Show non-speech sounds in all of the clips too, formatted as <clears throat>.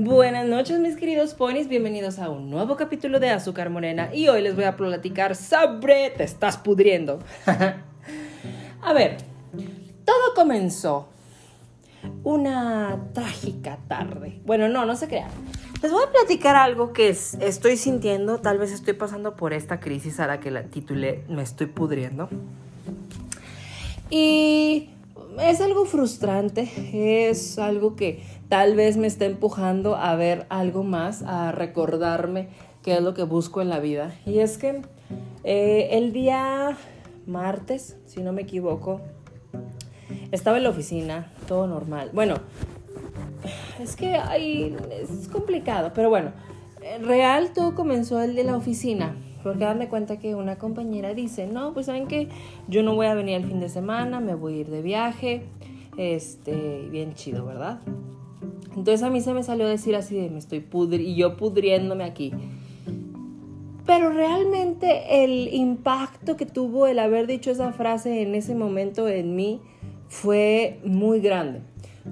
Buenas noches mis queridos ponis, bienvenidos a un nuevo capítulo de Azúcar Morena y hoy les voy a platicar sobre Te estás pudriendo. a ver, todo comenzó una trágica tarde. Bueno, no, no se crean. Les voy a platicar algo que estoy sintiendo, tal vez estoy pasando por esta crisis a la que la titulé Me estoy pudriendo. Y es algo frustrante, es algo que tal vez me está empujando a ver algo más, a recordarme qué es lo que busco en la vida. Y es que eh, el día martes, si no me equivoco, estaba en la oficina, todo normal. Bueno, es que hay, es complicado, pero bueno, real todo comenzó el de la oficina. Porque dame cuenta que una compañera dice, no, pues saben que yo no voy a venir el fin de semana, me voy a ir de viaje, este, bien chido, ¿verdad? Entonces a mí se me salió decir así de me estoy pudri y yo pudriéndome aquí. Pero realmente el impacto que tuvo el haber dicho esa frase en ese momento en mí fue muy grande.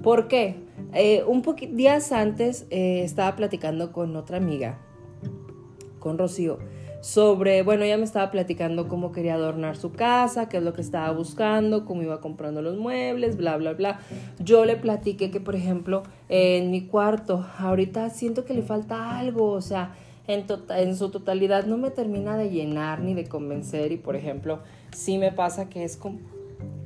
¿Por qué? Eh, un días antes eh, estaba platicando con otra amiga, con Rocío, sobre, bueno, ella me estaba platicando cómo quería adornar su casa, qué es lo que estaba buscando, cómo iba comprando los muebles, bla, bla, bla. Yo le platiqué que, por ejemplo, en mi cuarto, ahorita siento que le falta algo, o sea, en, tota-, en su totalidad no me termina de llenar ni de convencer y, por ejemplo, sí me pasa que es como,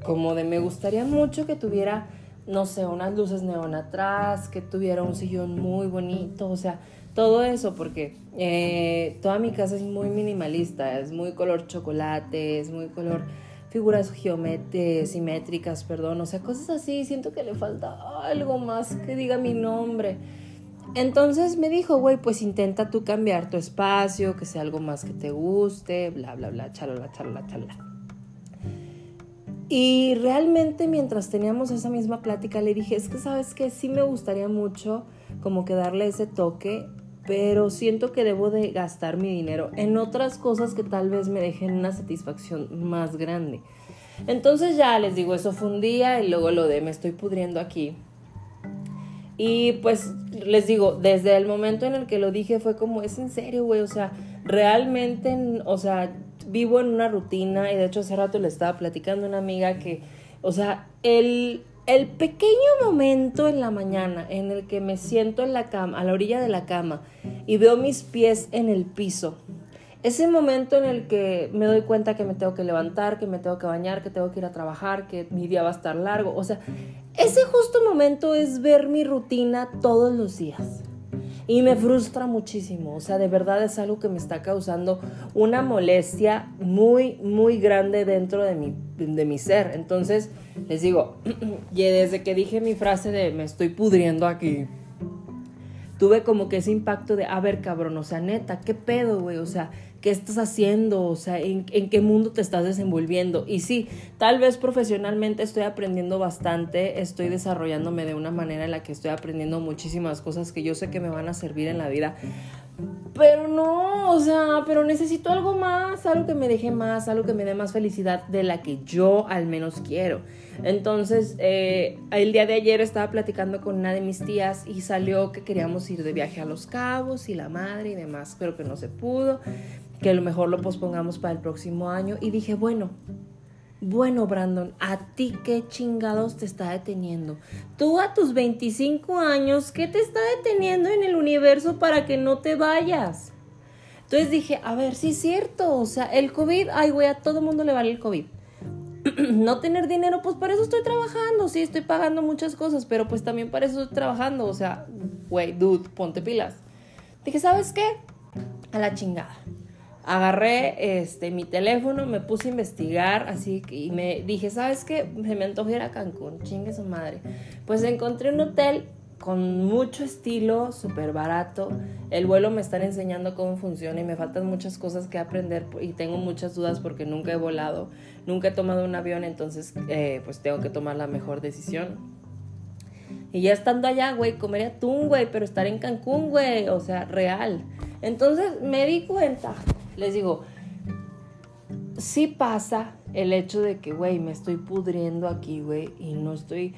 como de me gustaría mucho que tuviera, no sé, unas luces neón atrás, que tuviera un sillón muy bonito, o sea, todo eso, porque eh, toda mi casa es muy minimalista, es muy color chocolate, es muy color figuras simétricas, perdón, o sea, cosas así, siento que le falta algo más que diga mi nombre. Entonces me dijo, güey, pues intenta tú cambiar tu espacio, que sea algo más que te guste, bla, bla, bla, chalala, chalala, chalala. Y realmente mientras teníamos esa misma plática le dije, es que sabes que sí me gustaría mucho como que darle ese toque pero siento que debo de gastar mi dinero en otras cosas que tal vez me dejen una satisfacción más grande. Entonces ya les digo, eso fue un día y luego lo de me estoy pudriendo aquí. Y pues les digo, desde el momento en el que lo dije fue como, es en serio, güey, o sea, realmente, o sea, vivo en una rutina y de hecho hace rato le estaba platicando a una amiga que, o sea, el el pequeño momento en la mañana en el que me siento en la cama, a la orilla de la cama y veo mis pies en el piso, ese momento en el que me doy cuenta que me tengo que levantar, que me tengo que bañar, que tengo que ir a trabajar, que mi día va a estar largo, o sea, ese justo momento es ver mi rutina todos los días. Y me frustra muchísimo, o sea, de verdad es algo que me está causando una molestia muy, muy grande dentro de mi, de mi ser. Entonces, les digo, <clears throat> y desde que dije mi frase de me estoy pudriendo aquí, tuve como que ese impacto de, a ver, cabrón, o sea, neta, ¿qué pedo, güey? O sea, ¿qué estás haciendo? O sea, ¿en, ¿en, qué mundo te estás desenvolviendo? Y sí, tal vez profesionalmente estoy aprendiendo bastante, estoy desarrollándome de una manera en la que estoy aprendiendo muchísimas cosas que yo sé que me van a servir en la vida. Pero no, o sea, pero necesito algo más, algo que me deje más, algo que me dé más felicidad de la que yo al menos quiero. Entonces, eh, el día de ayer estaba platicando con una de mis tías y salió que queríamos ir de viaje a Los Cabos y la madre y demás, pero que no se pudo, que a lo mejor lo pospongamos para el próximo año. Y dije, bueno, bueno, Brandon, ¿a ti qué chingados te está deteniendo? Tú a tus 25 años, ¿qué te está deteniendo en el universo para que no te vayas? Entonces dije, a ver, sí es cierto, o sea, el COVID, ay, güey, a todo mundo le vale el COVID. <clears throat> no tener dinero, pues para eso estoy trabajando, sí, estoy pagando muchas cosas, pero pues también para eso estoy trabajando, o sea, güey, dude, ponte pilas. Dije, ¿sabes qué? A la chingada agarré este, mi teléfono, me puse a investigar, así y me dije, ¿sabes qué? Se me antojó ir a Cancún, chingue su madre. Pues encontré un hotel con mucho estilo, súper barato. El vuelo me están enseñando cómo funciona y me faltan muchas cosas que aprender y tengo muchas dudas porque nunca he volado, nunca he tomado un avión, entonces eh, pues tengo que tomar la mejor decisión. Y ya estando allá, güey, comer atún, güey, pero estar en Cancún, güey, o sea, real. Entonces me di cuenta les digo, sí pasa el hecho de que, güey, me estoy pudriendo aquí, güey, y no estoy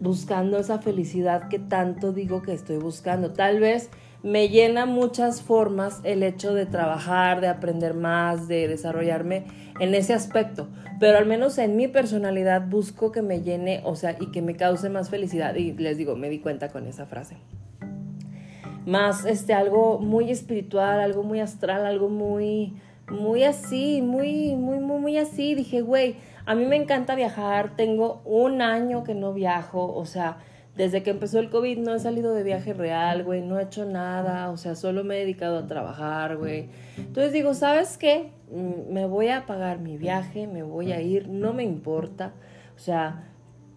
buscando esa felicidad que tanto digo que estoy buscando. Tal vez me llena muchas formas el hecho de trabajar, de aprender más, de desarrollarme en ese aspecto, pero al menos en mi personalidad busco que me llene, o sea, y que me cause más felicidad y les digo, me di cuenta con esa frase. Más este algo muy espiritual, algo muy astral, algo muy muy así, muy muy muy muy así, dije, güey, a mí me encanta viajar, tengo un año que no viajo, o sea, desde que empezó el COVID no he salido de viaje real, güey, no he hecho nada, o sea, solo me he dedicado a trabajar, güey. Entonces digo, ¿sabes qué? Mm, me voy a pagar mi viaje, me voy a ir, no me importa. O sea,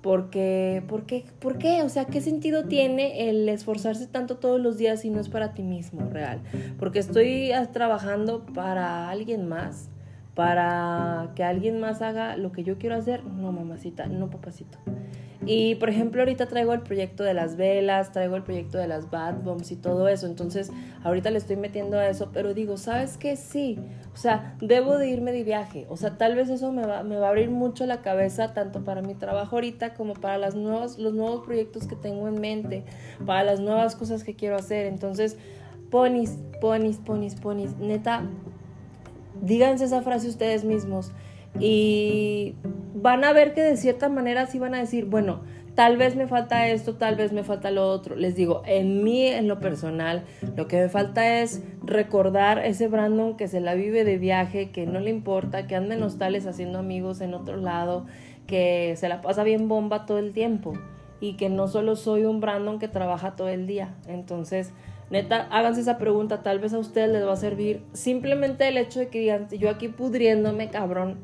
porque, ¿por qué? ¿Por qué? O sea, ¿qué sentido tiene el esforzarse tanto todos los días si no es para ti mismo, real? Porque estoy trabajando para alguien más, para que alguien más haga lo que yo quiero hacer. No, mamacita, no, papacito. Y por ejemplo, ahorita traigo el proyecto de las velas, traigo el proyecto de las bad bombs y todo eso. Entonces, ahorita le estoy metiendo a eso, pero digo, ¿sabes qué? Sí. O sea, debo de irme de viaje. O sea, tal vez eso me va, me va a abrir mucho la cabeza, tanto para mi trabajo ahorita como para las nuevas, los nuevos proyectos que tengo en mente, para las nuevas cosas que quiero hacer. Entonces, ponis, ponis, ponis, ponis. Neta, díganse esa frase ustedes mismos y van a ver que de cierta manera sí van a decir, bueno, tal vez me falta esto, tal vez me falta lo otro. Les digo, en mí, en lo personal, lo que me falta es recordar ese Brandon que se la vive de viaje, que no le importa, que anda en hostales haciendo amigos en otro lado, que se la pasa bien bomba todo el tiempo y que no solo soy un Brandon que trabaja todo el día. Entonces, neta, háganse esa pregunta, tal vez a ustedes les va a servir simplemente el hecho de que digan, yo aquí pudriéndome, cabrón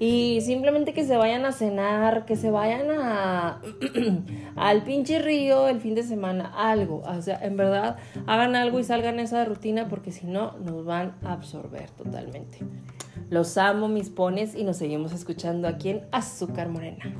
y simplemente que se vayan a cenar, que se vayan a <clears throat> al pinche río el fin de semana, algo, o sea, en verdad hagan algo y salgan esa rutina porque si no nos van a absorber totalmente. Los amo mis pones y nos seguimos escuchando aquí en Azúcar Morena.